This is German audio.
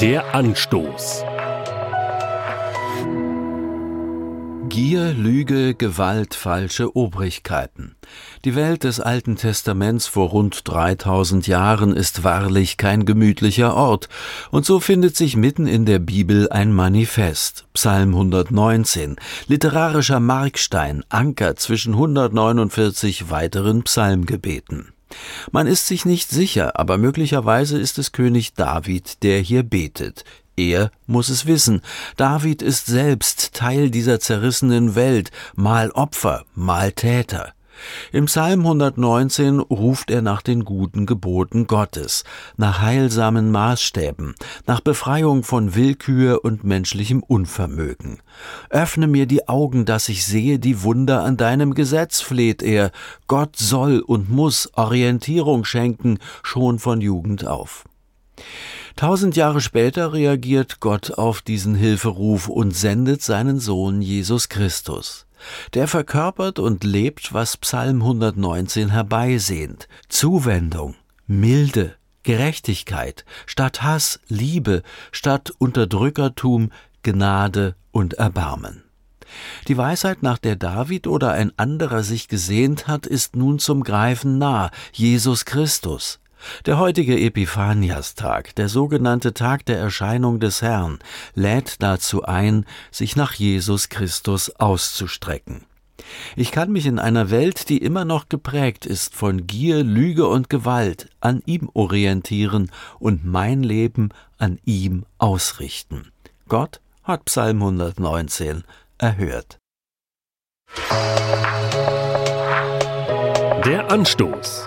Der Anstoß. Gier, Lüge, Gewalt, falsche Obrigkeiten. Die Welt des Alten Testaments vor rund 3000 Jahren ist wahrlich kein gemütlicher Ort, und so findet sich mitten in der Bibel ein Manifest, Psalm 119, literarischer Markstein, Anker zwischen 149 weiteren Psalmgebeten. Man ist sich nicht sicher, aber möglicherweise ist es König David, der hier betet. Er muss es wissen. David ist selbst Teil dieser zerrissenen Welt, mal Opfer, mal Täter. Im Psalm 119 ruft er nach den guten Geboten Gottes, nach heilsamen Maßstäben, nach Befreiung von Willkür und menschlichem Unvermögen. Öffne mir die Augen, dass ich sehe die Wunder an deinem Gesetz, fleht er. Gott soll und muss Orientierung schenken, schon von Jugend auf. Tausend Jahre später reagiert Gott auf diesen Hilferuf und sendet seinen Sohn Jesus Christus. Der verkörpert und lebt, was Psalm 119 herbeisehnt. Zuwendung, Milde, Gerechtigkeit, statt Hass Liebe, statt Unterdrückertum Gnade und Erbarmen. Die Weisheit, nach der David oder ein anderer sich gesehnt hat, ist nun zum Greifen nah, Jesus Christus. Der heutige Epiphaniastag, der sogenannte Tag der Erscheinung des Herrn, lädt dazu ein, sich nach Jesus Christus auszustrecken. Ich kann mich in einer Welt, die immer noch geprägt ist von Gier, Lüge und Gewalt, an ihm orientieren und mein Leben an ihm ausrichten. Gott hat Psalm 119 erhört. Der Anstoß